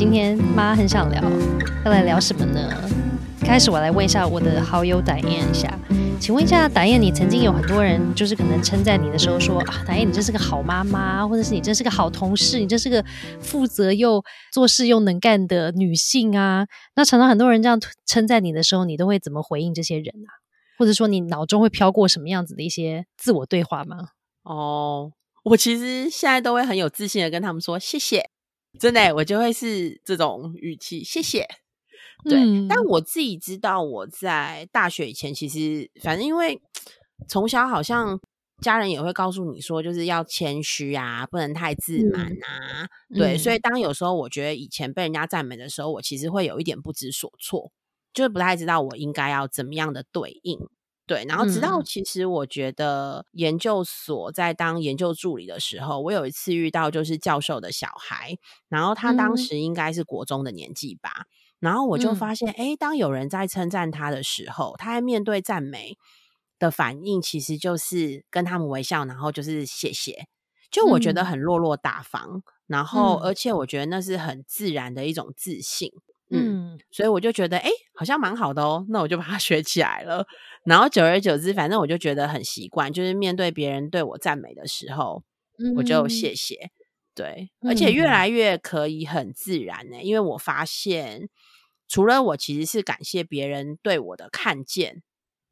今天妈很想聊，要来聊什么呢？开始我来问一下我的好友打燕一下，请问一下打燕，你曾经有很多人就是可能称赞你的时候说啊，打燕你真是个好妈妈，或者是你真是个好同事，你真是个负责又做事又能干的女性啊。那常常很多人这样称赞你的时候，你都会怎么回应这些人啊？或者说你脑中会飘过什么样子的一些自我对话吗？哦，我其实现在都会很有自信的跟他们说谢谢，真的，我就会是这种语气，谢谢。对，但我自己知道，我在大学以前，其实反正因为从小好像家人也会告诉你说，就是要谦虚啊，不能太自满啊。对，所以当有时候我觉得以前被人家赞美的时候，我其实会有一点不知所措。就是不太知道我应该要怎么样的对应，对，然后直到其实我觉得研究所在当研究助理的时候，我有一次遇到就是教授的小孩，然后他当时应该是国中的年纪吧，然后我就发现，哎，当有人在称赞他的时候，他在面对赞美的反应，其实就是跟他们微笑，然后就是谢谢，就我觉得很落落大方，然后而且我觉得那是很自然的一种自信。嗯，所以我就觉得，哎，好像蛮好的哦。那我就把它学起来了。然后久而久之，反正我就觉得很习惯，就是面对别人对我赞美的时候，我就谢谢。对，而且越来越可以很自然呢。因为我发现，除了我其实是感谢别人对我的看见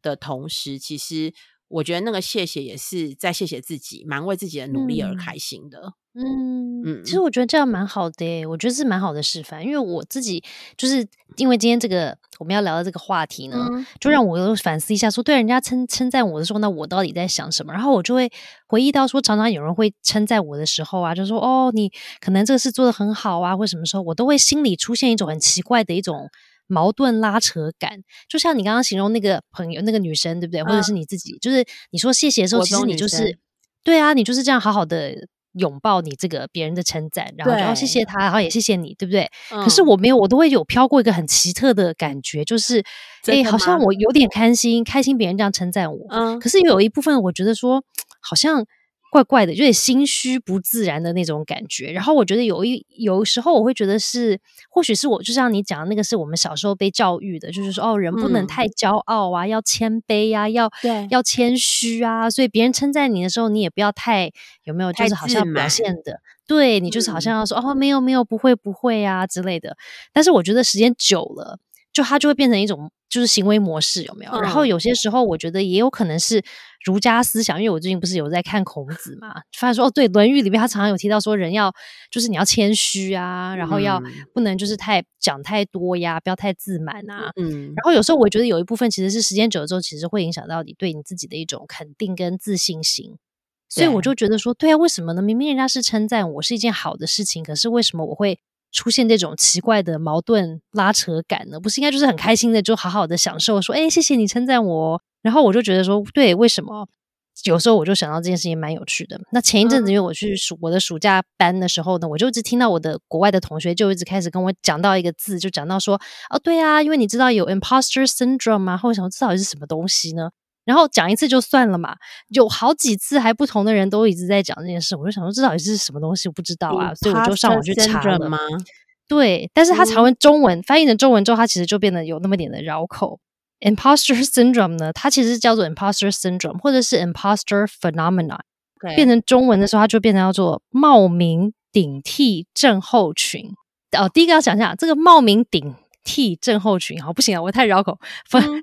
的同时，其实我觉得那个谢谢也是在谢谢自己，蛮为自己的努力而开心的。嗯嗯，其实我觉得这样蛮好的，我觉得是蛮好的示范。因为我自己就是因为今天这个我们要聊的这个话题呢，就让我又反思一下，说对人家称称赞我的时候，那我到底在想什么？然后我就会回忆到说，常常有人会称赞我的时候啊，就说哦，你可能这个事做的很好啊，或什么时候，我都会心里出现一种很奇怪的一种矛盾拉扯感。就像你刚刚形容那个朋友，那个女生，对不对？或者是你自己，就是你说谢谢的时候，其实你就是对啊，你就是这样好好的。拥抱你这个别人的称赞，然后然后谢谢他，然后也谢谢你，对不对？可是我没有，我都会有飘过一个很奇特的感觉，就是哎，好像我有点开心，开心别人这样称赞我。嗯，可是有一部分我觉得说，好像。怪怪的，有点心虚不自然的那种感觉。然后我觉得有一有时候我会觉得是，或许是我就像你讲的那个，是我们小时候被教育的，就是说哦，人不能太骄傲啊，要谦卑啊，要对，要谦虚啊。所以别人称赞你的时候，你也不要太有没有，就是好像表现的，对你就是好像要说哦，没有没有，不会不会啊之类的。但是我觉得时间久了，就它就会变成一种。就是行为模式有没有？然后有些时候，我觉得也有可能是儒家思想，因为我最近不是有在看孔子嘛，发现说哦，对，《论语》里面他常常有提到说，人要就是你要谦虚啊，然后要不能就是太讲太多呀，不要太自满啊。嗯。然后有时候我觉得有一部分其实是时间久了之后，其实会影响到你对你自己的一种肯定跟自信心。所以我就觉得说，对啊，为什么呢？明明人家是称赞我是一件好的事情，可是为什么我会？出现这种奇怪的矛盾拉扯感呢？不是应该就是很开心的，就好好的享受说，哎，谢谢你称赞我。然后我就觉得说，对，为什么？有时候我就想到这件事情蛮有趣的。那前一阵子，因为我去暑我的暑假班的时候呢，我就一直听到我的国外的同学就一直开始跟我讲到一个字，就讲到说，哦，对啊，因为你知道有 imposter syndrome 吗？或者想这到底是什么东西呢？然后讲一次就算了嘛，有好几次还不同的人都一直在讲这件事，我就想说这到底是什么东西，我不知道啊，所以我就上网去查了。对，但是它查完中文翻译成中文之后，它其实就变得有那么点的绕口。Imposter syndrome 呢，它其实叫做 imposter syndrome，或者是 imposter phenomenon。变成中文的时候，它就变成叫做冒名顶替症候群。哦，第一个要讲一下这个冒名顶。T 症候群，好不行啊，我太绕口。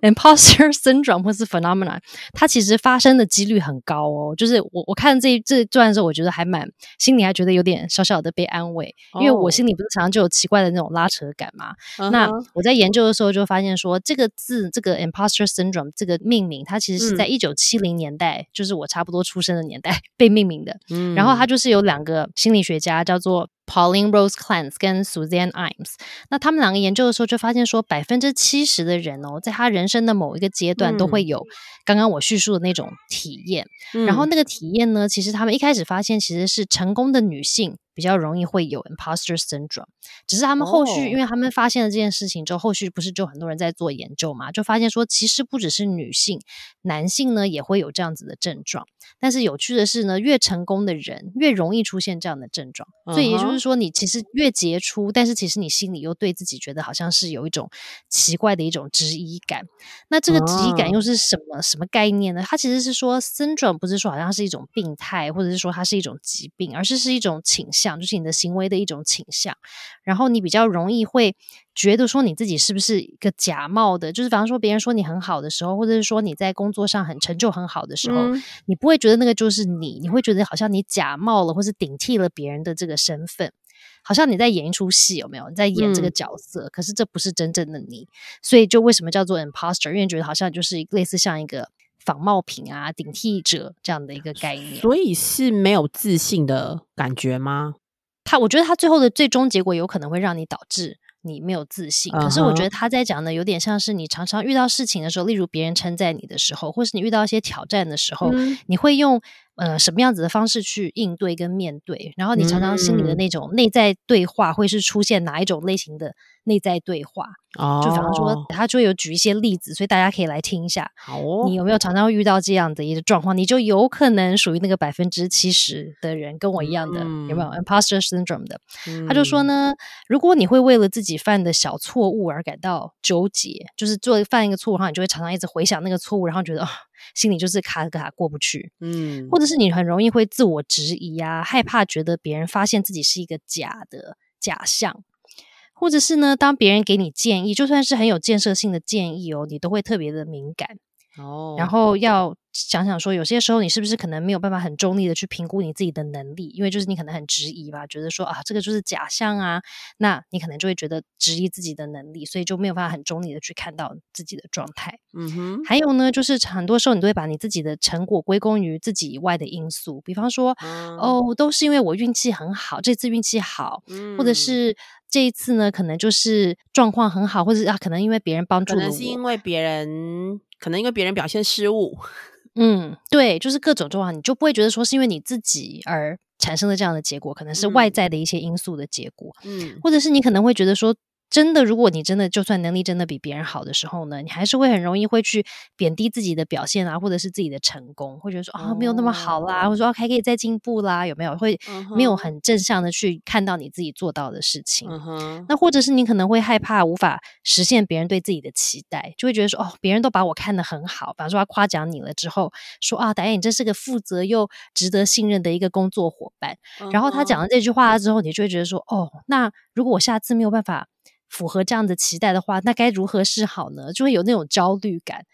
Imposter syndrome 或是 phenomenon，它其实发生的几率很高哦。就是我我看这这段的时候，我觉得还蛮心里还觉得有点小小的被安慰，因为我心里不是常常就有奇怪的那种拉扯感嘛。那我在研究的时候就发现说，这个字这个 imposter syndrome 这个命名，它其实是在一九七零年代，就是我差不多出生的年代 被命名的。然后它就是有两个心理学家叫做。Pauline Rose Clance 跟 Suzanne Imes，那他们两个研究的时候就发现说，百分之七十的人哦，在他人生的某一个阶段都会有刚刚我叙述的那种体验。然后那个体验呢，其实他们一开始发现其实是成功的女性比较容易会有 imposter syndrome，只是他们后续因为他们发现了这件事情之后，后续不是就很多人在做研究嘛，就发现说其实不只是女性，男性呢也会有这样子的症状。但是有趣的是呢，越成功的人越容易出现这样的症状。所以也就是说，你其实越杰出，但是其实你心里又对自己觉得好像是有一种奇怪的一种质疑感。那这个质疑感又是什么什么概念呢？它其实是说，syndrome 不是说好像是一种病态，或者是说它是一种疾病，而是是一种倾向，就是你的行为的一种倾向。然后你比较容易会觉得说你自己是不是一个假冒的，就是比方说别人说你很好的时候，或者是说你在工作上很成就很好的时候，你不会觉得那个就是你，你会觉得好像你假冒了，或是顶替了别人的这个身份，好像你在演一出戏，有没有？你在演这个角色，可是这不是真正的你，所以就为什么叫做 imposter？因为觉得好像就是类似像一个仿冒品啊、顶替者这样的一个概念，所以是没有自信的感觉吗？他我觉得他最后的最终结果有可能会让你导致你没有自信。可是我觉得他在讲的有点像是你常常遇到事情的时候，例如别人称赞你的时候，或是你遇到一些挑战的时候，你会用呃什么样子的方式去应对跟面对？然后你常常心里的那种内在对话会是出现哪一种类型的内在对话？哦，就比方说，他就有举一些例子，所以大家可以来听一下。好哦，你有没有常常遇到这样的一个状况？你就有可能属于那个百分之七十的人，跟我一样的，有没有 imposter syndrome 的？他就说呢，如果你会为了自己犯的小错误而感到纠结，就是做犯一个错误，然后你就会常常一直回想那个错误，然后觉得心里就是卡卡过不去。嗯，或者是你很容易会自我质疑啊，害怕觉得别人发现自己是一个假的假象。或者是呢，当别人给你建议，就算是很有建设性的建议哦，你都会特别的敏感哦，然后要。想想说，有些时候你是不是可能没有办法很中立的去评估你自己的能力？因为就是你可能很质疑吧，觉得说啊，这个就是假象啊，那你可能就会觉得质疑自己的能力，所以就没有办法很中立的去看到自己的状态。嗯哼。还有呢，就是很多时候你都会把你自己的成果归功于自己以外的因素，比方说哦，都是因为我运气很好，这次运气好，或者是这一次呢，可能就是状况很好，或者啊，可能因为别人帮助可能是因为别人，可能因为别人表现失误。嗯，对，就是各种状况，你就不会觉得说是因为你自己而产生的这样的结果，可能是外在的一些因素的结果，嗯，或者是你可能会觉得说。真的，如果你真的就算能力真的比别人好的时候呢，你还是会很容易会去贬低自己的表现啊，或者是自己的成功，会觉得说啊没有那么好啦，或者说还可以再进步啦，有没有？会没有很正向的去看到你自己做到的事情。那或者是你可能会害怕无法实现别人对自己的期待，就会觉得说哦，别人都把我看得很好，比方说他夸奖你了之后，说啊，导演你真是个负责又值得信任的一个工作伙伴。然后他讲了这句话之后，你就会觉得说哦，那如果我下次没有办法。符合这样的期待的话，那该如何是好呢？就会有那种焦虑感。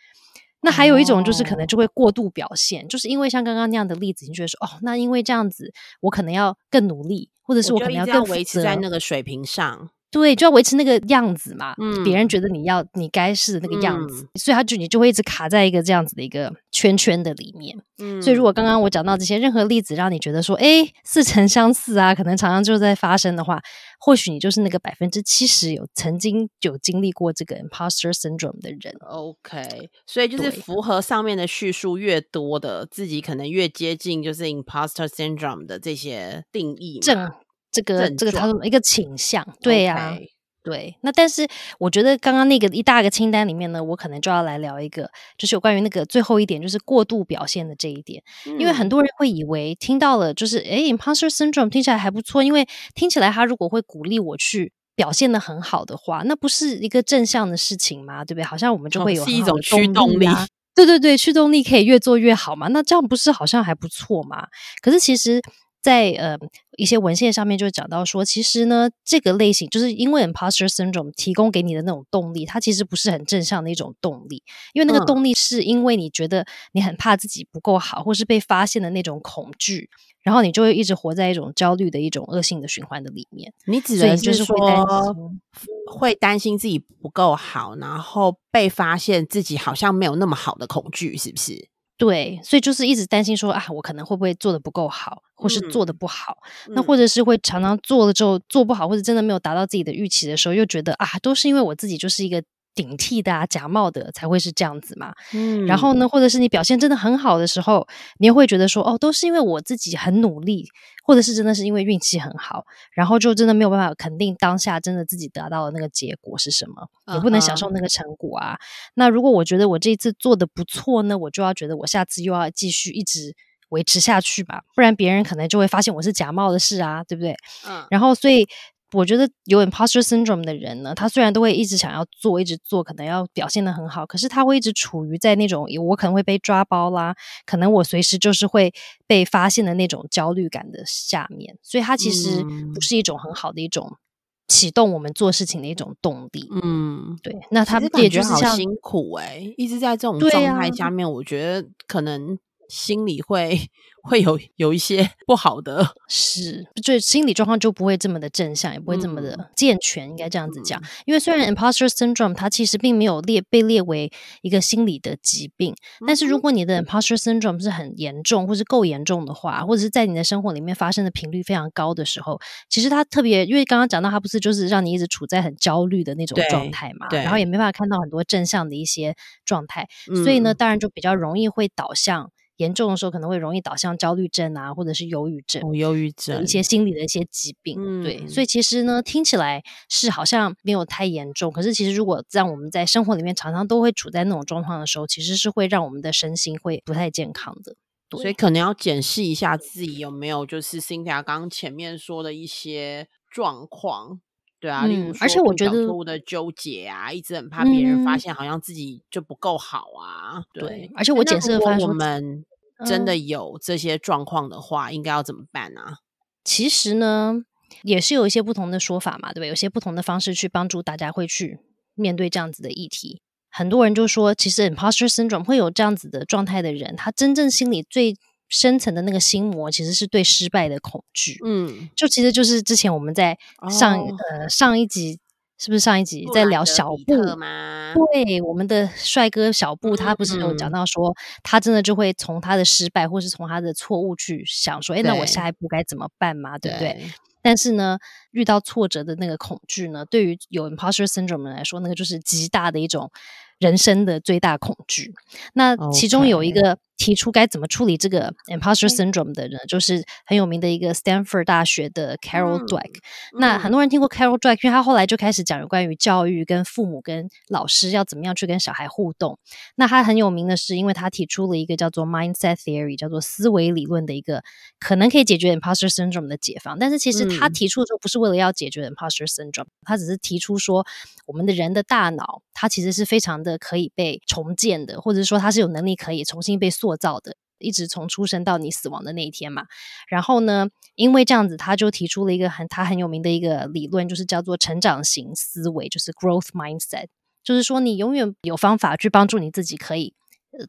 那还有一种就是可能就会过度表现，就是因为像刚刚那样的例子，你觉得说哦，那因为这样子，我可能要更努力，或者是我可能要更维持在那个水平上。对，就要维持那个样子嘛。嗯，别人觉得你要你该是那个样子，所以他就你就会一直卡在一个这样子的一个圈圈的里面。嗯，所以如果刚刚我讲到这些任何例子，让你觉得说，哎，似曾相似啊，可能常常就在发生的话，或许你就是那个百分之七十有曾经有经历过这个 imposter syndrome 的人。OK，所以就是符合上面的叙述越多的，自己可能越接近就是 imposter syndrome 的这些定义。正这个这个他说一个倾向，对呀，对。那但是我觉得刚刚那个一大个清单里面呢，我可能就要来聊一个，就是有关于那个最后一点，就是过度表现的这一点。因为很多人会以为听到了，就是哎，imposter syndrome 听起来还不错，因为听起来他如果会鼓励我去表现的很好的话，那不是一个正向的事情吗？对不对？好像我们就会有是一种驱动力，对对对，驱动力可以越做越好嘛。那这样不是好像还不错嘛？可是其实。在呃一些文献上面就讲到说，其实呢，这个类型就是因为 imposter syndrome 提供给你的那种动力，它其实不是很正向的一种动力，因为那个动力是因为你觉得你很怕自己不够好，或是被发现的那种恐惧，然后你就会一直活在一种焦虑的一种恶性的循环的里面。你只能就是说会担心自己不够好，然后被发现自己好像没有那么好的恐惧，是不是？对，所以就是一直担心说啊，我可能会不会做的不够好，或是做的不好，那或者是会常常做了之后做不好，或者真的没有达到自己的预期的时候，又觉得啊，都是因为我自己就是一个。顶替的啊，假冒的才会是这样子嘛。嗯，然后呢，或者是你表现真的很好的时候，你又会觉得说，哦，都是因为我自己很努力，或者是真的是因为运气很好，然后就真的没有办法肯定当下真的自己得到的那个结果是什么，也不能享受那个成果啊。那如果我觉得我这一次做的不错呢，我就要觉得我下次又要继续一直维持下去吧，不然别人可能就会发现我是假冒的事啊，对不对？嗯，然后所以。我觉得有 imposter syndrome 的人呢，他虽然都会一直想要做，一直做，可能要表现的很好，可是他会一直处于在那种我可能会被抓包啦，可能我随时就是会被发现的那种焦虑感的下面，所以他其实不是一种很好的一种启动我们做事情的一种动力。嗯，对。那他也觉得好辛苦哎，一直在这种状态下面，我觉得可能。心里会会有有一些 不好的，是，就心理状况就不会这么的正向，也不会这么的健全，应该这样子讲。因为虽然 imposter syndrome 它其实并没有列被列为一个心理的疾病，但是如果你的 imposter syndrome 是很严重，或是够严重的话，或者是在你的生活里面发生的频率非常高的时候，其实它特别，因为刚刚讲到它不是就是让你一直处在很焦虑的那种状态嘛，然后也没办法看到很多正向的一些状态，所以呢，当然就比较容易会导向。严重的时候可能会容易导向焦虑症啊，或者是忧郁症、忧郁症一些心理的一些疾病。对，所以其实呢，听起来是好像没有太严重，可是其实如果让我们在生活里面常常都会处在那种状况的时候，其实是会让我们的身心会不太健康的。所以可能要检视一下自己有没有就是 Cynthia 刚刚前面说的一些状况。对啊，例如而且我觉得错误的纠结啊，一直很怕别人发现，好像自己就不够好啊。对，而且我检视发现我们。真的有这些状况的话，应该要怎么办呢？其实呢，也是有一些不同的说法嘛，对不对？有些不同的方式去帮助大家会去面对这样子的议题。很多人就说，其实 imposter syndrome 会有这样子的状态的人，他真正心里最深层的那个心魔，其实是对失败的恐惧。嗯，就其实就是之前我们在上呃上一集。是不是上一集在聊小布吗？对，我们的帅哥小布，他不是有讲到说，他真的就会从他的失败，或是从他的错误去想说，哎，那我下一步该怎么办嘛？对不对？但是呢，遇到挫折的那个恐惧呢，对于有 imposter syndrome 来说，那个就是极大的一种人生的最大恐惧。那其中有一个。提出该怎么处理这个 imposter syndrome 的人，就是很有名的一个 Stanford 大学的 Carol Dweck。那很多人听过 Carol Dweck，因为他后来就开始讲有关于教育、跟父母、跟老师要怎么样去跟小孩互动。那他很有名的是，因为他提出了一个叫做 mindset theory，叫做思维理论的一个可能可以解决 imposter syndrome 的解放。但是其实他提出的时候不是为了要解决 imposter syndrome，他只是提出说，我们的人的大脑，它其实是非常的可以被重建的，或者说它是有能力可以重新被塑。塑造的，一直从出生到你死亡的那一天嘛。然后呢，因为这样子，他就提出了一个很他很有名的一个理论，就是叫做成长型思维，就是 growth mindset。就是说，你永远有方法去帮助你自己，可以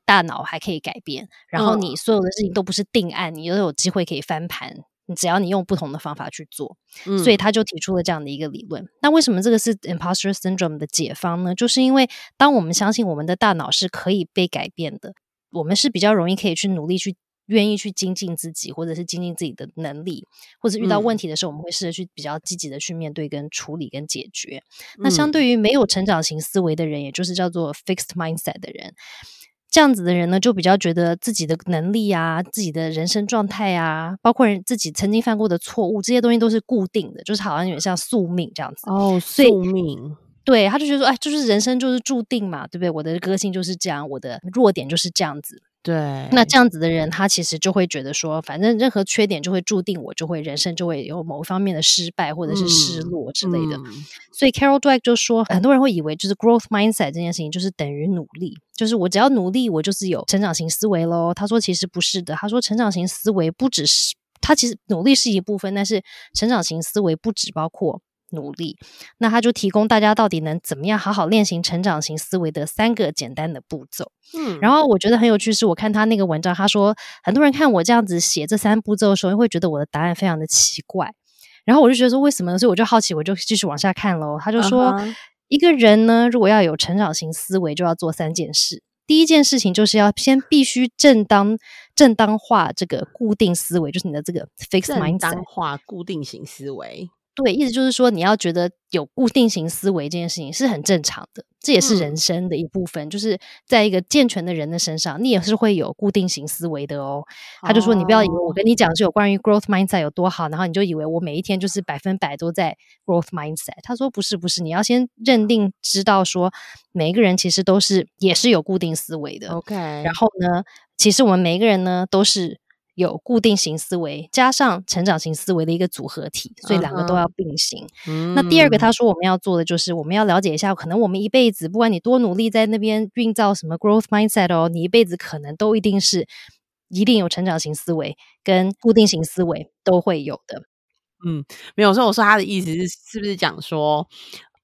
大脑还可以改变，然后你所有的事情都不是定案，你都有机会可以翻盘。你只要你用不同的方法去做，所以他就提出了这样的一个理论。那为什么这个是 imposter syndrome 的解方呢？就是因为当我们相信我们的大脑是可以被改变的。我们是比较容易可以去努力去愿意去精进自己，或者是精进自己的能力，或者遇到问题的时候，我们会试着去比较积极的去面对、跟处理、跟解决。那相对于没有成长型思维的人，也就是叫做 fixed mindset 的人，这样子的人呢，就比较觉得自己的能力啊、自己的人生状态啊，包括人自己曾经犯过的错误，这些东西都是固定的，就是好像有点像宿命这样子哦，宿命。对，他就觉得说，哎，就是人生就是注定嘛，对不对？我的个性就是这样，我的弱点就是这样子。对，那这样子的人，他其实就会觉得说，反正任何缺点就会注定我就会人生就会有某一方面的失败或者是失落之类的。所以 Carol Dweck 就说，很多人会以为就是 growth mindset 这件事情就是等于努力，就是我只要努力，我就是有成长型思维喽。他说其实不是的，他说成长型思维不只是他其实努力是一部分，但是成长型思维不只包括。努力，那他就提供大家到底能怎么样好好练习成长型思维的三个简单的步骤。嗯，然后我觉得很有趣，是我看他那个文章，他说很多人看我这样子写这三步骤的时候，会觉得我的答案非常的奇怪。然后我就觉得说为什么？所以我就好奇，我就继续往下看喽。他就说，一个人呢，如果要有成长型思维，就要做三件事。第一件事情就是要先必须正当正当化这个固定思维，就是你的这个 fixed mindset，正当化固定型思维。对，意思就是说，你要觉得有固定型思维这件事情是很正常的，这也是人生的一部分。就是在一个健全的人的身上，你也是会有固定型思维的哦。他就说，你不要以为我跟你讲是有关于 growth mindset 有多好，然后你就以为我每一天就是百分百都在 growth mindset。他说不是，不是，你要先认定知道说，每一个人其实都是也是有固定思维的。OK，然后呢，其实我们每一个人呢都是。有固定型思维加上成长型思维的一个组合体，所以两个都要并行。那第二个，他说我们要做的就是我们要了解一下，可能我们一辈子，不管你多努力，在那边运造什么 growth mindset 哦，你一辈子可能都一定是一定有成长型思维跟固定型思维都会有的。嗯，没有说我说他的意思是是不是讲说？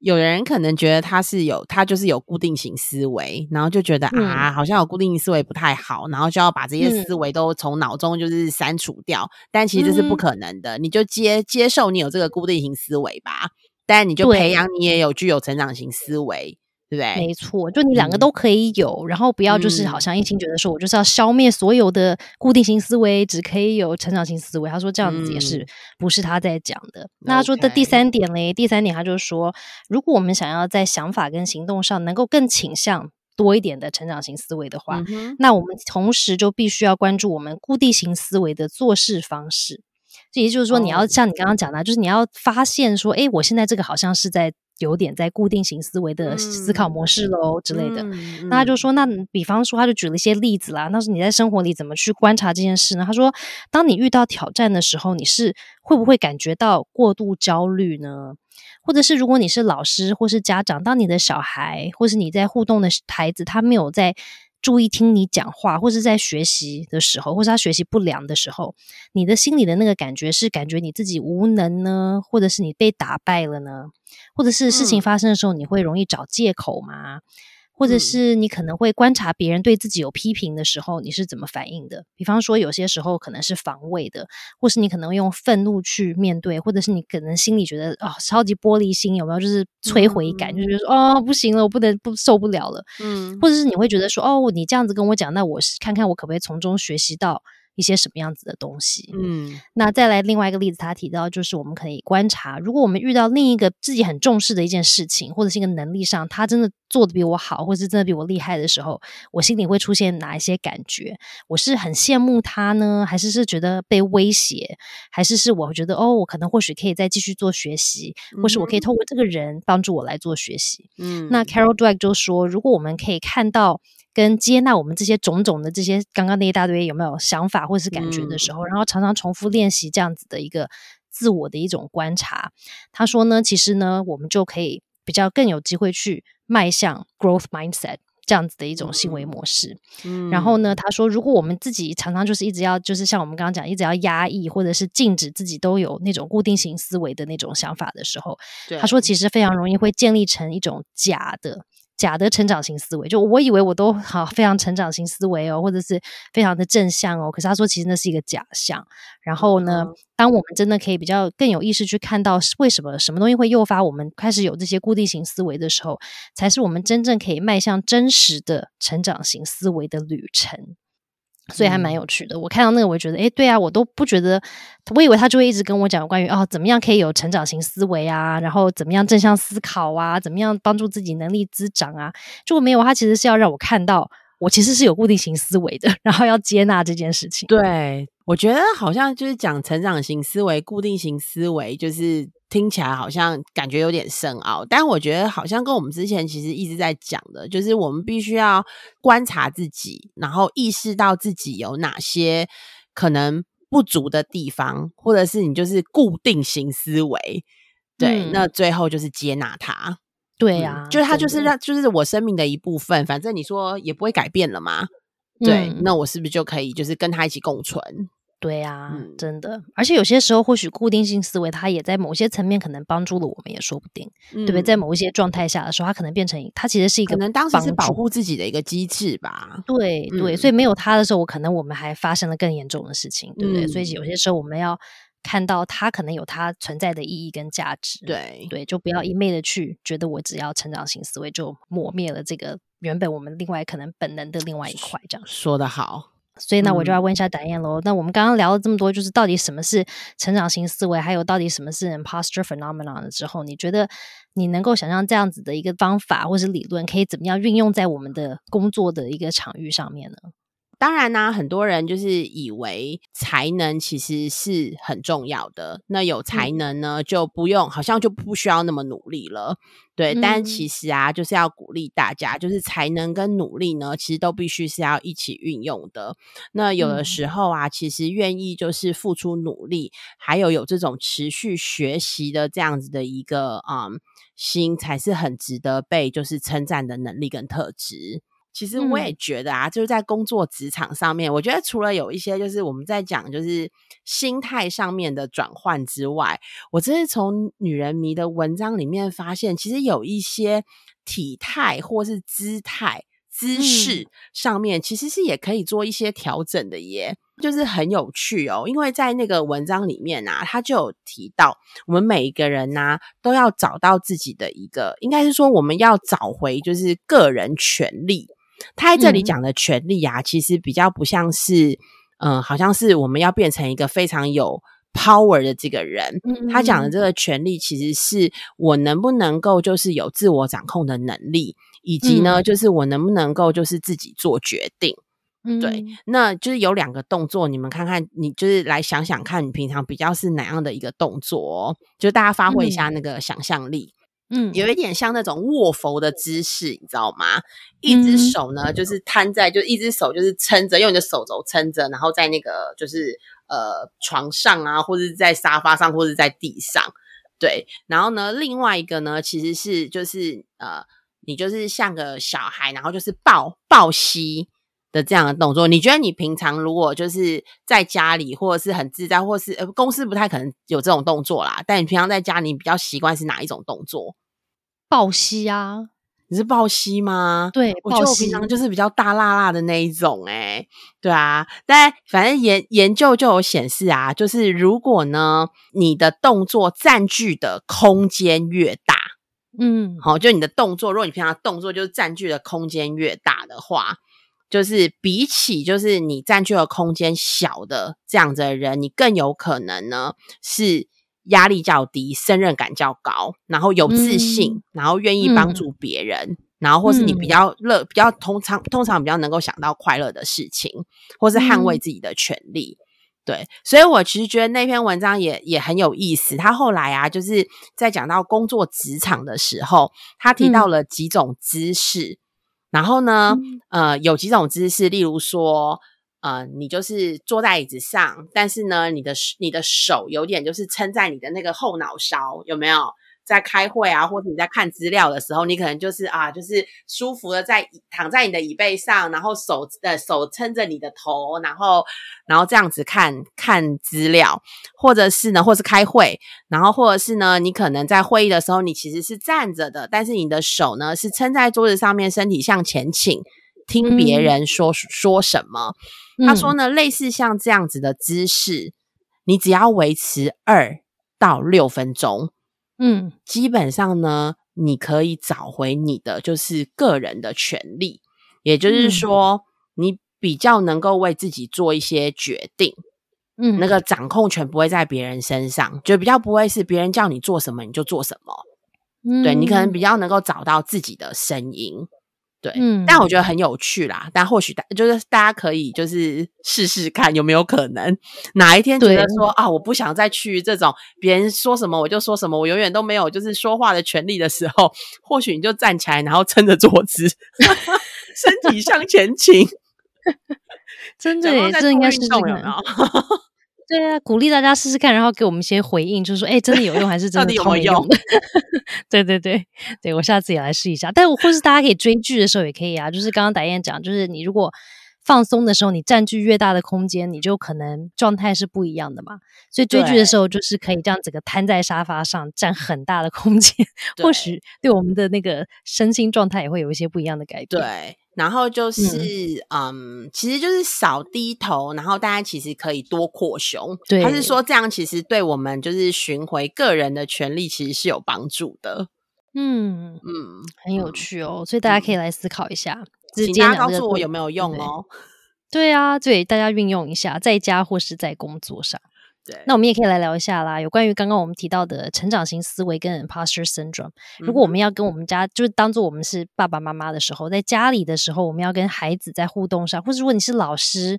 有人可能觉得他是有，他就是有固定型思维，然后就觉得啊，好像有固定型思维不太好，然后就要把这些思维都从脑中就是删除掉。但其实这是不可能的，你就接接受你有这个固定型思维吧，但你就培养你也有具有成长型思维。对不对？没错，就你两个都可以有，然后不要就是好像一心觉得说我就是要消灭所有的固定型思维，只可以有成长型思维。他说这样子也是不是他在讲的。那他说的第三点嘞，第三点他就说，如果我们想要在想法跟行动上能够更倾向多一点的成长型思维的话，那我们同时就必须要关注我们固定型思维的做事方式。也就是说，你要像你刚刚讲的，就是你要发现说，哎，我现在这个好像是在。有点在固定型思维的思考模式喽之类的，那他就说，那比方说，他就举了一些例子啦。那是你在生活里怎么去观察这件事呢？他说，当你遇到挑战的时候，你是会不会感觉到过度焦虑呢？或者是如果你是老师或是家长，当你的小孩或是你在互动的孩子，他没有在。注意听你讲话，或是在学习的时候，或是他学习不良的时候，你的心里的那个感觉是感觉你自己无能呢，或者是你被打败了呢，或者是事情发生的时候，你会容易找借口吗？或者是你可能会观察别人对自己有批评的时候，你是怎么反应的？比方说，有些时候可能是防卫的，或是你可能用愤怒去面对，或者是你可能心里觉得啊，超级玻璃心，有没有？就是摧毁感，就觉得说哦，不行了，我不能不受不了了。嗯，或者是你会觉得说哦，你这样子跟我讲，那我看看我可不可以从中学习到。一些什么样子的东西？嗯，那再来另外一个例子，他提到就是我们可以观察，如果我们遇到另一个自己很重视的一件事情，或者是一个能力上他真的做的比我好，或者是真的比我厉害的时候，我心里会出现哪一些感觉？我是很羡慕他呢，还是是觉得被威胁，还是是我觉得哦，我可能或许可以再继续做学习，或是我可以透过这个人帮助我来做学习？嗯，那 Carol Dweck 就说，如果我们可以看到。跟接纳我们这些种种的这些刚刚那一大堆有没有想法或者是感觉的时候，然后常常重复练习这样子的一个自我的一种观察。他说呢，其实呢，我们就可以比较更有机会去迈向 growth mindset 这样子的一种行为模式。然后呢，他说，如果我们自己常常就是一直要就是像我们刚刚讲，一直要压抑或者是禁止自己都有那种固定型思维的那种想法的时候，他说其实非常容易会建立成一种假的。假的成长型思维，就我以为我都好非常成长型思维哦，或者是非常的正向哦。可是他说，其实那是一个假象。然后呢，当我们真的可以比较更有意识去看到为什么什么东西会诱发我们开始有这些固定型思维的时候，才是我们真正可以迈向真实的成长型思维的旅程。所以还蛮有趣的。我看到那个，我就觉得，哎，对啊，我都不觉得。我以为他就会一直跟我讲关于哦，怎么样可以有成长型思维啊，然后怎么样正向思考啊，怎么样帮助自己能力滋长啊。结果没有，他其实是要让我看到，我其实是有固定型思维的，然后要接纳这件事情。对，我觉得好像就是讲成长型思维、固定型思维，就是。听起来好像感觉有点深奥，但我觉得好像跟我们之前其实一直在讲的，就是我们必须要观察自己，然后意识到自己有哪些可能不足的地方，或者是你就是固定型思维，对，那最后就是接纳它，对呀，就是它就是让就是我生命的一部分，反正你说也不会改变了嘛，对，那我是不是就可以就是跟他一起共存？对呀，真的，而且有些时候，或许固定性思维，它也在某些层面可能帮助了我们，也说不定，对不对？在某一些状态下的时候，它可能变成，它其实是一个可能当时是保护自己的一个机制吧。对对，所以没有它的时候，我可能我们还发生了更严重的事情，对不对？所以有些时候我们要看到它可能有它存在的意义跟价值。对对，就不要一昧的去觉得我只要成长型思维就抹灭了这个原本我们另外可能本能的另外一块。这样说的好。所以呢，我就要问一下达燕喽。那我们刚刚聊了这么多，就是到底什么是成长型思维，还有到底什么是 imposter phenomenon 之后，你觉得你能够想象这样子的一个方法或是理论，可以怎么样运用在我们的工作的一个场域上面呢？当然呢，很多人就是以为才能其实是很重要的。那有才能呢，就不用，好像就不需要那么努力了。对，但其实啊，就是要鼓励大家，就是才能跟努力呢，其实都必须是要一起运用的。那有的时候啊，其实愿意就是付出努力，还有有这种持续学习的这样子的一个啊心，才是很值得被就是称赞的能力跟特质。其实我也觉得啊，就是在工作职场上面，我觉得除了有一些就是我们在讲就是心态上面的转换之外，我真是从女人迷的文章里面发现，其实有一些体态或是姿态、姿势上面，其实是也可以做一些调整的耶，就是很有趣哦。因为在那个文章里面啊，他就有提到，我们每一个人呢，都要找到自己的一个，应该是说我们要找回就是个人权利。他在这里讲的权利啊，其实比较不像是，嗯，好像是我们要变成一个非常有 power 的这个人。他讲的这个权利，其实是我能不能够就是有自我掌控的能力，以及呢，就是我能不能够就是自己做决定。对，那就是有两个动作，你们看看，你就是来想想看，你平常比较是哪样的一个动作？就大家发挥一下那个想象力。嗯，有一点像那种卧佛的姿势，你知道吗？一只手呢，就是摊在，就一只手就是撑着，用你的手肘撑着，然后在那个就是呃床上啊，或者在沙发上，或者在地上，对。然后呢，另外一个呢，其实是就是呃，你就是像个小孩，然后就是抱抱膝。的这样的动作，你觉得你平常如果就是在家里，或者是很自在，或是呃公司不太可能有这种动作啦。但你平常在家里比较习惯是哪一种动作？抱膝啊？你是抱膝吗？对，我觉得我平常就是比较大辣辣的那一种，哎，对啊。但反正研研究就有显示啊，就是如果呢你的动作占据的空间越大，嗯，好，就你的动作，如果你平常动作就是占据的空间越大的话。就是比起就是你占据的空间小的这样子的人，你更有可能呢是压力较低、胜任感较高，然后有自信，然后愿意帮助别人，然后或是你比较乐、比较通常通常比较能够想到快乐的事情，或是捍卫自己的权利。对，所以我其实觉得那篇文章也也很有意思。他后来啊，就是在讲到工作职场的时候，他提到了几种姿势。然后呢，呃，有几种姿势，例如说，呃，你就是坐在椅子上，但是呢，你的你的手有点就是撑在你的那个后脑勺，有没有？在开会啊，或者你在看资料的时候，你可能就是啊，就是舒服的在躺在你的椅背上，然后手呃手撑着你的头，然后然后这样子看看资料，或者是呢，或是开会，然后或者是呢，你可能在会议的时候，你其实是站着的，但是你的手呢是撑在桌子上面，身体向前倾，听别人说说什么。他说呢，类似像这样子的姿势，你只要维持二到六分钟。嗯，基本上呢，你可以找回你的就是个人的权利，也就是说，你比较能够为自己做一些决定，嗯，那。个掌控权不会在别人身上，就比较不会是别人叫你做什么你就做什么，嗯对你可能比较能够找到自己的声音。对，嗯，但我觉得很有趣啦。但或许大就是大家可以就是试试看有没有可能哪一天觉得说啊，我不想再去这种别人说什么我就说什么，我永远都没有就是说话的权利的时候，或许你就站起来，然后撑着桌子，身体向前倾，真的，这应该是动有没有？对啊，鼓励大家试试看，然后给我们一些回应，就是说，哎，真的有用还是真的没用？对 对对，对我下次也来试一下。但我或是大家可以追剧的时候也可以啊，就是刚刚达燕讲，就是你如果放松的时候，你占据越大的空间，你就可能状态是不一样的嘛。所以追剧的时候，就是可以这样整个瘫在沙发上，占很大的空间，或许对我们的那个身心状态也会有一些不一样的改变。对。然后就是，嗯，其实就是少低头，然后大家其实可以多扩胸。对，他是说这样其实对我们就是寻回个人的权利，其实是有帮助的。嗯嗯，很有趣哦，所以大家可以来思考一下。请大家告诉我有没有用哦？对啊，对，大家运用一下，在家或是在工作上。对，那我们也可以来聊一下啦，有关于刚刚我们提到的成长型思维跟 imposter syndrome。如果我们要跟我们家，就是当做我们是爸爸妈妈的时候，在家里的时候，我们要跟孩子在互动上，或者如果你是老师。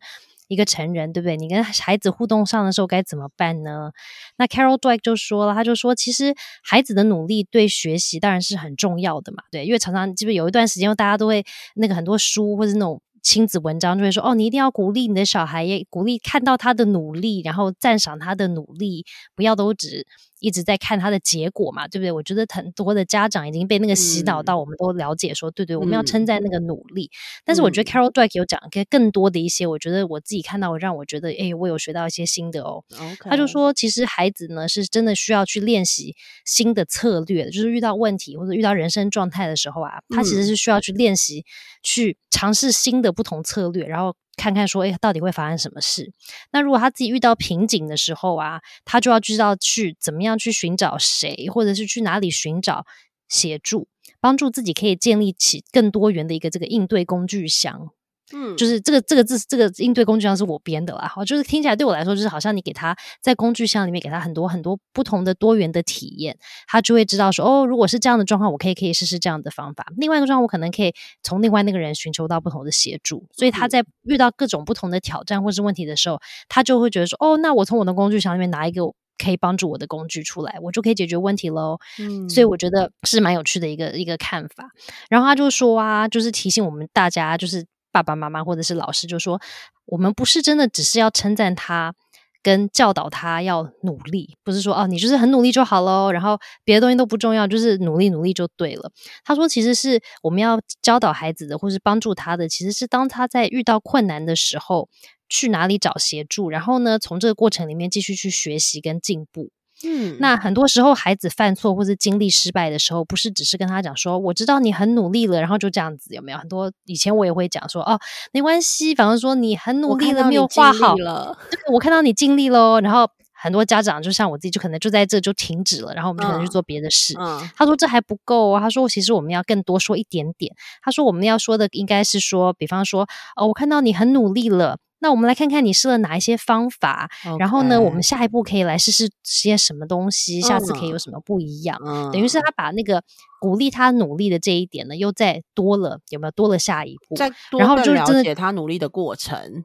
一个成人，对不对？你跟孩子互动上的时候该怎么办呢？那 Carol Dweck 就说了，他就说，其实孩子的努力对学习当然是很重要的嘛，对，因为常常就是有一段时间，大家都会那个很多书或者那种。亲子文章就会说哦，你一定要鼓励你的小孩，鼓励看到他的努力，然后赞赏他的努力，不要都只一直在看他的结果嘛，对不对？我觉得很多的家长已经被那个洗脑到，我们都了解说，对对，我们要称赞那个努力。但是我觉得 Carol Dweck 有讲更更多的一些，我觉得我自己看到，让我觉得，哎，我有学到一些新的哦。他就说，其实孩子呢是真的需要去练习新的策略，就是遇到问题或者遇到人生状态的时候啊，他其实是需要去练习去尝试新的。不同策略，然后看看说，哎，到底会发生什么事？那如果他自己遇到瓶颈的时候啊，他就要知道去怎么样去寻找谁，或者是去哪里寻找协助，帮助自己可以建立起更多元的一个这个应对工具箱。嗯，就是这个这个字，这个应对工具箱是我编的啦。好，就是听起来对我来说，就是好像你给他在工具箱里面给他很多很多不同的多元的体验，他就会知道说，哦，如果是这样的状况，我可以可以试试这样的方法。另外一个状况，我可能可以从另外那个人寻求到不同的协助。所以他在遇到各种不同的挑战或是问题的时候，他就会觉得说，哦，那我从我的工具箱里面拿一个可以帮助我的工具出来，我就可以解决问题喽。嗯，所以我觉得是蛮有趣的一个一个看法。然后他就说啊，就是提醒我们大家，就是。爸爸妈妈或者是老师就说：“我们不是真的只是要称赞他，跟教导他要努力，不是说哦，你就是很努力就好喽，然后别的东西都不重要，就是努力努力就对了。”他说：“其实是我们要教导孩子的，或是帮助他的，其实是当他在遇到困难的时候，去哪里找协助，然后呢，从这个过程里面继续去学习跟进步。”嗯，那很多时候孩子犯错或是经历失败的时候，不是只是跟他讲说我知道你很努力了，然后就这样子有没有？很多以前我也会讲说哦，没关系，反正说你很努力了，没有画好了，我看到你尽力喽。然后很多家长就像我自己，就可能就在这就停止了，然后我们可能去做别的事。他说这还不够啊，他说其实我们要更多说一点点。他说我们要说的应该是说，比方说哦，我看到你很努力了。那我们来看看你试了哪一些方法，然后呢，我们下一步可以来试试些什么东西，下次可以有什么不一样？等于是他把那个鼓励他努力的这一点呢，又再多了，有没有多了下一步？再然后就了解他努力的过程，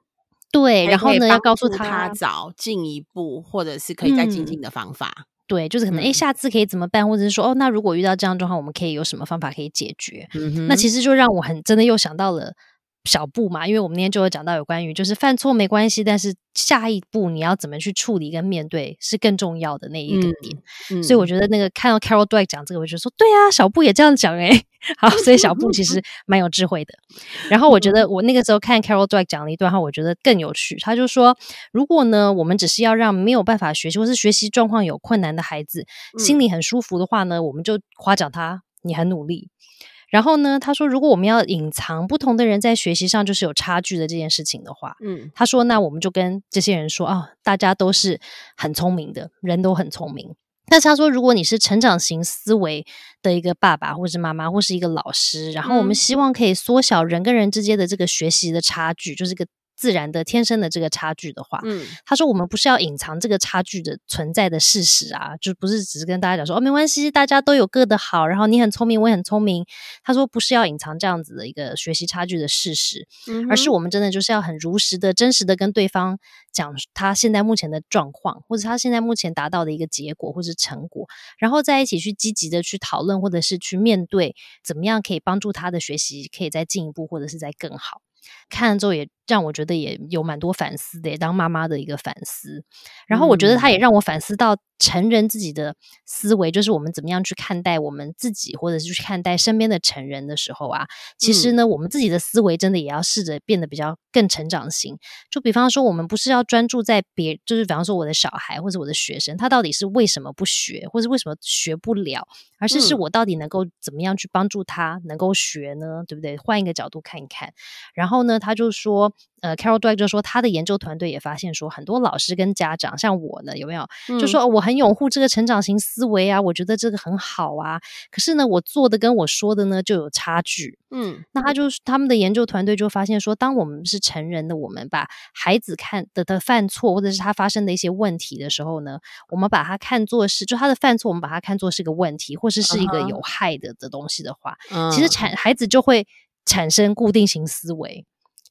对，然后呢，要告诉他找进一步或者是可以再精进的方法，对，就是可能哎，下次可以怎么办？或者是说哦，那如果遇到这样状况，我们可以有什么方法可以解决？那其实就让我很真的又想到了。小步嘛，因为我们那天就有讲到有关于，就是犯错没关系，但是下一步你要怎么去处理跟面对是更重要的那一个点。所以我觉得那个看到 Carol Dweck 讲这个，我就说对啊，小布也这样讲哎。好，所以小布其实 蛮有智慧的。然后我觉得我那个时候看 Carol Dweck 讲了一段话，我觉得更有趣。他就说，如果呢，我们只是要让没有办法学习或是学习状况有困难的孩子心里很舒服的话呢，我们就夸奖他，你很努力。然后呢？他说，如果我们要隐藏不同的人在学习上就是有差距的这件事情的话，嗯，他说，那我们就跟这些人说啊，大家都是很聪明的人，都很聪明。但是他说，如果你是成长型思维的一个爸爸，或是妈妈，或是一个老师，然后我们希望可以缩小人跟人之间的这个学习的差距，就是个。自然的、天生的这个差距的话，嗯，他说我们不是要隐藏这个差距的存在的事实啊，就不是只是跟大家讲说哦，没关系，大家都有各的好，然后你很聪明，我也很聪明。他说不是要隐藏这样子的一个学习差距的事实，而是我们真的就是要很如实的、真实的跟对方讲他现在目前的状况，或者他现在目前达到的一个结果或是成果，然后在一起去积极的去讨论，或者是去面对，怎么样可以帮助他的学习可以再进一步，或者是再更好。看了之后也。让我觉得也有蛮多反思的，当妈妈的一个反思。然后我觉得他也让我反思到成人自己的思维，就是我们怎么样去看待我们自己，或者是去看待身边的成人的时候啊。其实呢，我们自己的思维真的也要试着变得比较更成长型。就比方说，我们不是要专注在别，就是比方说我的小孩或者我的学生，他到底是为什么不学，或者为什么学不了，而是是我到底能够怎么样去帮助他能够学呢？对不对？换一个角度看一看。然后呢，他就说。呃，Carol Dweck 就说，他的研究团队也发现说，很多老师跟家长，像我呢，有没有？就说我很很拥护这个成长型思维啊，我觉得这个很好啊。可是呢，我做的跟我说的呢就有差距。嗯，那他就是他们的研究团队就发现说，当我们是成人的，我们把孩子看的的犯错，或者是他发生的一些问题的时候呢，我们把它看作是就他的犯错，我们把它看作是个问题，或是是一个有害的的东西的话，其实产孩子就会产生固定型思维。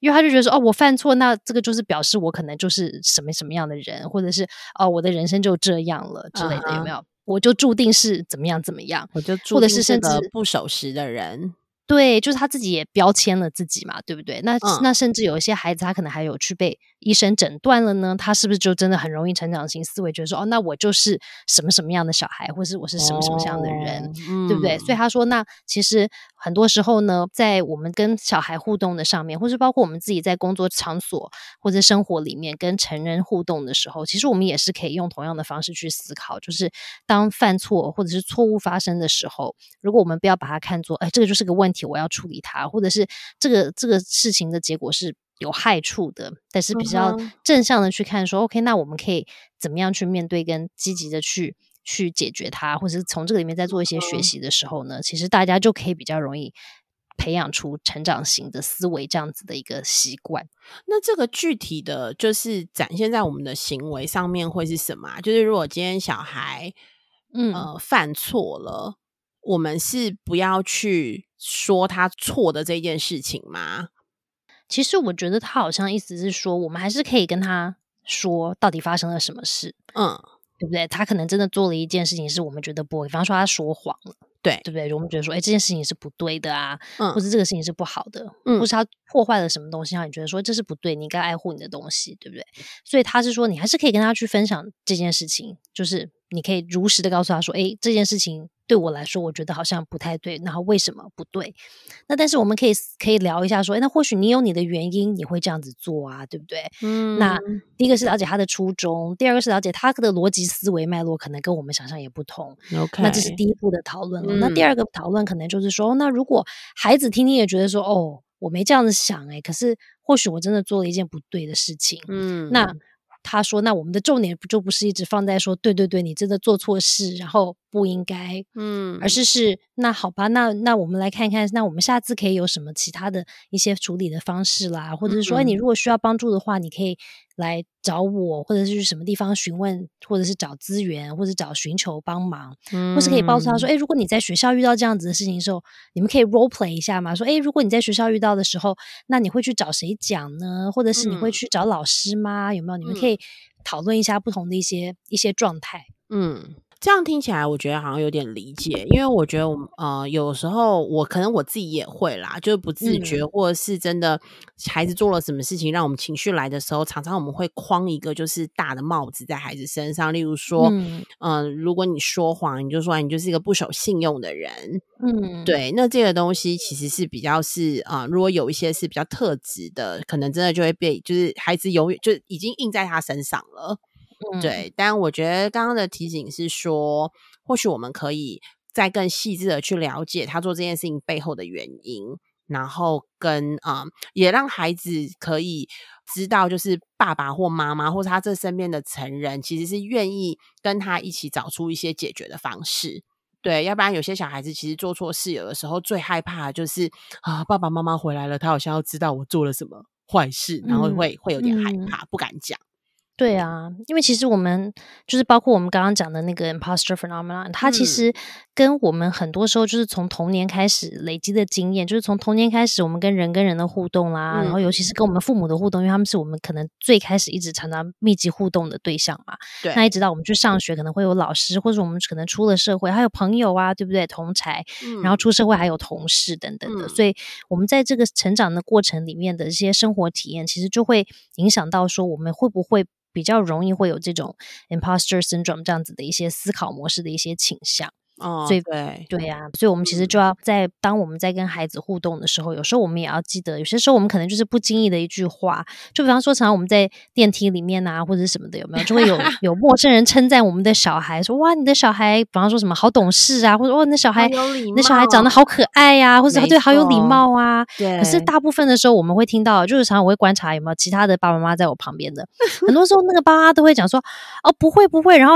因为他就觉得说，哦，我犯错，那这个就是表示我可能就是什么什么样的人，或者是哦，我的人生就这样了之类的，有没有？我就注定是怎么样怎么样，我就或者是甚至不守时的人。对，就是他自己也标签了自己嘛，对不对？那那甚至有一些孩子，他可能还有去被医生诊断了呢。他是不是就真的很容易成长型思维，觉得说哦，那我就是什么什么样的小孩，或是我是什么什么样的人，对不对？所以他说，那其实很多时候呢，在我们跟小孩互动的上面，或是包括我们自己在工作场所或者生活里面跟成人互动的时候，其实我们也是可以用同样的方式去思考，就是当犯错或者是错误发生的时候，如果我们不要把它看作，哎，这个就是个问题。我要处理它，或者是这个这个事情的结果是有害处的，但是比较正向的去看，说 OK，那我们可以怎么样去面对，跟积极的去去解决它，或者是从这个里面再做一些学习的时候呢，其实大家就可以比较容易培养出成长型的思维这样子的一个习惯。那这个具体的就是展现在我们的行为上面会是什么？就是如果今天小孩嗯呃犯错了。我们是不要去说他错的这件事情吗？其实我觉得他好像意思是说，我们还是可以跟他说到底发生了什么事，嗯，对不对？他可能真的做了一件事情，是我们觉得不，比方说他说谎了，对，对不对？我们觉得说，哎，这件事情是不对的啊，嗯，或者这个事情是不好的，嗯，或是他破坏了什么东西，让你觉得说这是不对，你应该爱护你的东西，对不对？所以他是说，你还是可以跟他去分享这件事情，就是你可以如实的告诉他说，诶，这件事情。对我来说，我觉得好像不太对。然后为什么不对？那但是我们可以可以聊一下，说，哎，那或许你有你的原因，你会这样子做啊，对不对？嗯。那第一个是了解他的初衷，第二个是了解他的逻辑思维脉络，可能跟我们想象也不同。OK。那这是第一步的讨论了。那第二个讨论可能就是说，那如果孩子听听也觉得说，哦，我没这样子想，哎，可是或许我真的做了一件不对的事情。嗯。那。他说：“那我们的重点不就不是一直放在说，对对对，你真的做错事，然后不应该，嗯，而是是那好吧，那那我们来看看，那我们下次可以有什么其他的一些处理的方式啦，或者是说，哎，你如果需要帮助的话，你可以。”来找我，或者是去什么地方询问，或者是找资源，或者找寻求帮忙，或是可以告诉他说：“哎，如果你在学校遇到这样子的事情的时候，你们可以 role play 一下嘛？说，哎，如果你在学校遇到的时候，那你会去找谁讲呢？或者是你会去找老师吗？有没有？你们可以讨论一下不同的一些一些状态。”嗯。这样听起来，我觉得好像有点理解，因为我觉得我呃，有时候我可能我自己也会啦，就是不自觉，或者是真的孩子做了什么事情，让我们情绪来的时候，常常我们会框一个就是大的帽子在孩子身上，例如说，嗯，如果你说谎，你就说你就是一个不守信用的人，嗯，对，那这个东西其实是比较是啊，如果有一些是比较特质的，可能真的就会被就是孩子永远就已经印在他身上了。对，但我觉得刚刚的提醒是说，或许我们可以再更细致的去了解他做这件事情背后的原因，然后跟啊，也让孩子可以知道，就是爸爸或妈妈或者他这身边的成人，其实是愿意跟他一起找出一些解决的方式。对，要不然有些小孩子其实做错事，有的时候最害怕就是啊，爸爸妈妈回来了，他好像要知道我做了什么坏事，然后会会有点害怕，不敢讲。对啊，因为其实我们就是包括我们刚刚讲的那个 imposter phenomenon，它其实跟我们很多时候就是从童年开始累积的经验，就是从童年开始，我们跟人跟人的互动啦，然后尤其是跟我们父母的互动，因为他们是我们可能最开始一直常常密集互动的对象嘛。对。那一直到我们去上学，可能会有老师，或者我们可能出了社会，还有朋友啊，对不对？同才，然后出社会还有同事等等的，所以我们在这个成长的过程里面的一些生活体验，其实就会影响到说我们会不会。比较容易会有这种 imposter syndrome 这样子的一些思考模式的一些倾向。哦，对对对呀，所以我们其实就要在当我们在跟孩子互动的时候，有时候我们也要记得，有些时候我们可能就是不经意的一句话，就比方说，常常我们在电梯里面啊，或者什么的，有没有就会有 有陌生人称赞我们的小孩，说哇，你的小孩，比方说什么好懂事啊，或者哇，你的小孩，你的小孩长得好可爱呀，或者对好有礼貌啊。对。可是大部分的时候，我们会听到，就是常常我会观察有没有其他的爸爸妈妈在我旁边的，很多时候那个爸妈都会讲说，哦，不会不会，然后。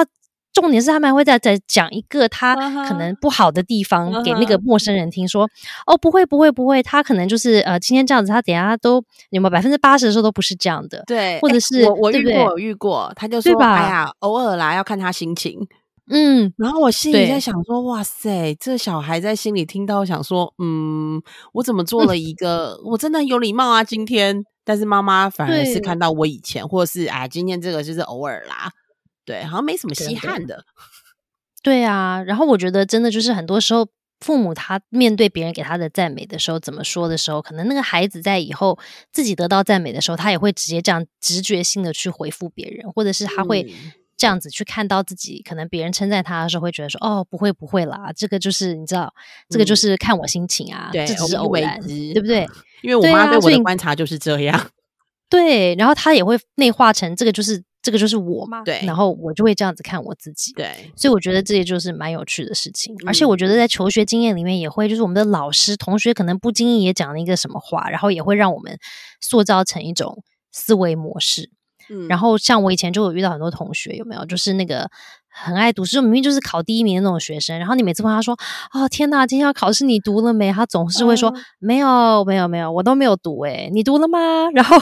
重点是他们还会再再讲一个他可能不好的地方给那个陌生人听，说哦不会不会不会，他可能就是呃今天这样子，他等下都有没有百分之八十的时候都不是这样的，对，或者是我我遇过我遇过，他就说哎呀偶尔啦要看他心情。嗯，然后我心里在想说，哇塞，这小孩在心里听到想说，嗯，我怎么做了一个，我真的很有礼貌啊，今天，但是妈妈反而是看到我以前，或者是哎，今天这个就是偶尔啦，对，好像没什么稀罕的，对啊。然后我觉得真的就是很多时候，父母他面对别人给他的赞美的时候，怎么说的时候，可能那个孩子在以后自己得到赞美的时候，他也会直接这样直觉性的去回复别人，或者是他会。这样子去看到自己，可能别人称赞他的时候，会觉得说：“哦，不会不会啦，这个就是你知道，这个就是看我心情啊，这只是偶然，对不对？”因为我妈对我的观察就是这样。对，然后他也会内化成这个就是这个就是我嘛，对，然后我就会这样子看我自己。对，所以我觉得这也就是蛮有趣的事情，而且我觉得在求学经验里面也会，就是我们的老师同学可能不经意也讲了一个什么话，然后也会让我们塑造成一种思维模式。嗯然后像我以前就有遇到很多同学，有没有？就是那个很爱读书，明明就是考第一名的那种学生。然后你每次问他说：“哦，天呐，今天要考试，你读了没？”他总是会说：“没有，没有，没有，我都没有读。”诶你读了吗？然后。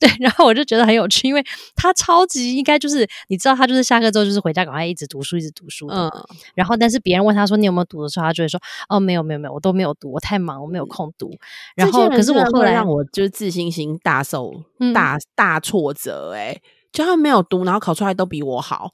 对，然后我就觉得很有趣，因为他超级应该就是你知道，他就是下课之后就是回家赶快一直读书，一直读书。嗯，然后但是别人问他说你有没有读的时候，他就会说哦没有没有没有，我都没有读，我太忙，我没有空读。然后可是我后来让我就是自信心大受大大挫折，哎，就他们没有读，然后考出来都比我好，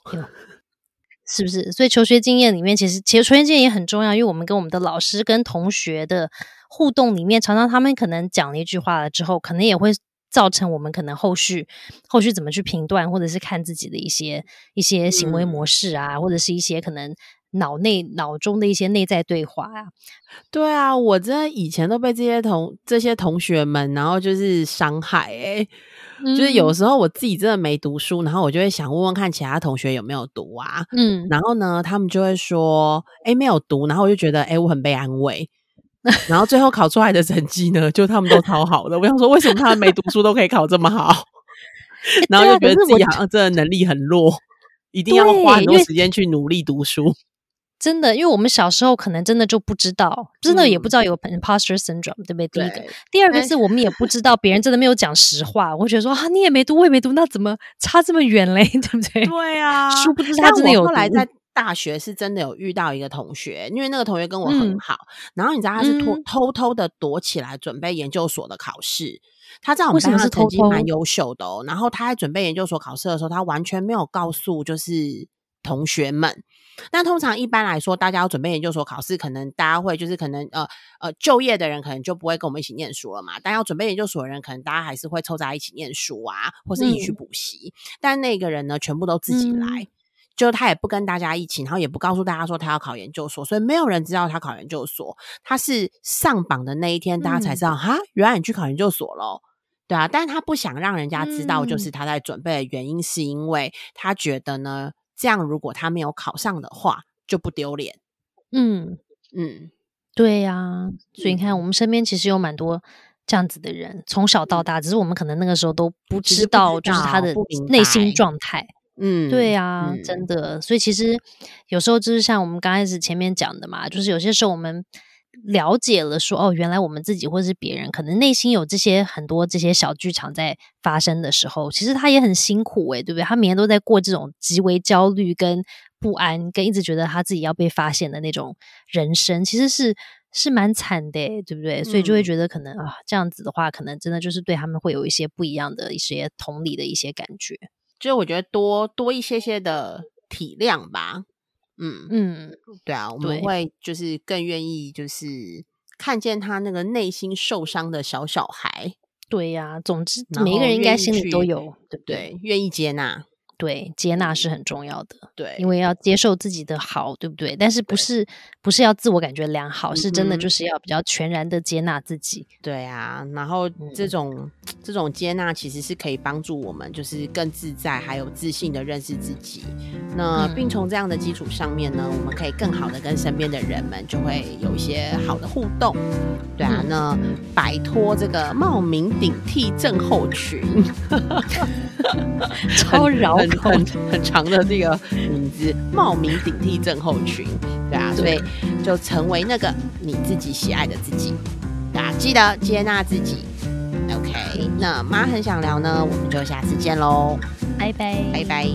是不是？所以求学经验里面，其实其实求学经验也很重要，因为我们跟我们的老师跟同学的互动里面，常常他们可能讲了一句话了之后，可能也会。造成我们可能后续后续怎么去评断，或者是看自己的一些一些行为模式啊，或者是一些可能脑内脑中的一些内在对话啊。对啊，我真的以前都被这些同这些同学们，然后就是伤害哎，就是有时候我自己真的没读书，然后我就会想问问看其他同学有没有读啊，嗯，然后呢，他们就会说哎没有读，然后我就觉得哎我很被安慰。然后最后考出来的成绩呢，就他们都超好的。我想说，为什么他们没读书都可以考这么好？然后就觉得自己好像真的能力很弱，一定要花很多时间去努力读书。真的，因为我们小时候可能真的就不知道，真的也不知道有 imposter syndrome，对不对？第一个，第二个是我们也不知道别人真的没有讲实话。我觉得说啊，你也没读，我也没读，那怎么差这么远嘞？对不对？对啊，殊不知他真的有。后来在。大学是真的有遇到一个同学，因为那个同学跟我很好，然后你知道他是偷偷偷的躲起来准备研究所的考试。他在我们班上成绩蛮优秀的哦，然后他在准备研究所考试的时候，他完全没有告诉就是同学们。但通常一般来说，大家要准备研究所考试，可能大家会就是可能呃呃就业的人可能就不会跟我们一起念书了嘛。但要准备研究所的人，可能大家还是会凑在一起念书啊，或是一起去补习。但那个人呢，全部都自己来。就他也不跟大家一起，然后也不告诉大家说他要考研究所，所以没有人知道他考研究所。他是上榜的那一天，大家才知道哈，原来你去考研究所喽，对啊。但是他不想让人家知道，就是他在准备的原因，是因为他觉得呢，这样如果他没有考上的话，就不丢脸。嗯嗯，对呀。所以你看，我们身边其实有蛮多这样子的人，从小到大，只是我们可能那个时候都不知道，就是他的内心状态。嗯，对啊，真的，所以其实有时候就是像我们刚开始前面讲的嘛，就是有些时候我们了解了说，哦，原来我们自己或者是别人，可能内心有这些很多这些小剧场在发生的时候，其实他也很辛苦诶，对不对？他每天都在过这种极为焦虑、跟不安、跟一直觉得他自己要被发现的那种人生，其实是是蛮惨的，对不对？所以就会觉得可能啊，这样子的话，可能真的就是对他们会有一些不一样的一些同理的一些感觉。就是我觉得多多一些些的体谅吧，嗯嗯，对啊，我们会就是更愿意就是看见他那个内心受伤的小小孩，对呀，总之每一个人应该心里都有，对不对？愿意接纳。对，接纳是很重要的。对，因为要接受自己的好，对不对？但是不是不是要自我感觉良好，是真的就是要比较全然的接纳自己。对啊，然后这种这种接纳其实是可以帮助我们，就是更自在还有自信的认识自己。那并从这样的基础上面呢，我们可以更好的跟身边的人们就会有一些好的互动。对啊，那摆脱这个冒名顶替症候群。超绕很很很长的这个名字，冒名顶替症候群，对啊，所以就成为那个你自己喜爱的自己，大家记得接纳自己。OK，那妈很想聊呢，我们就下次见喽，拜拜，拜拜。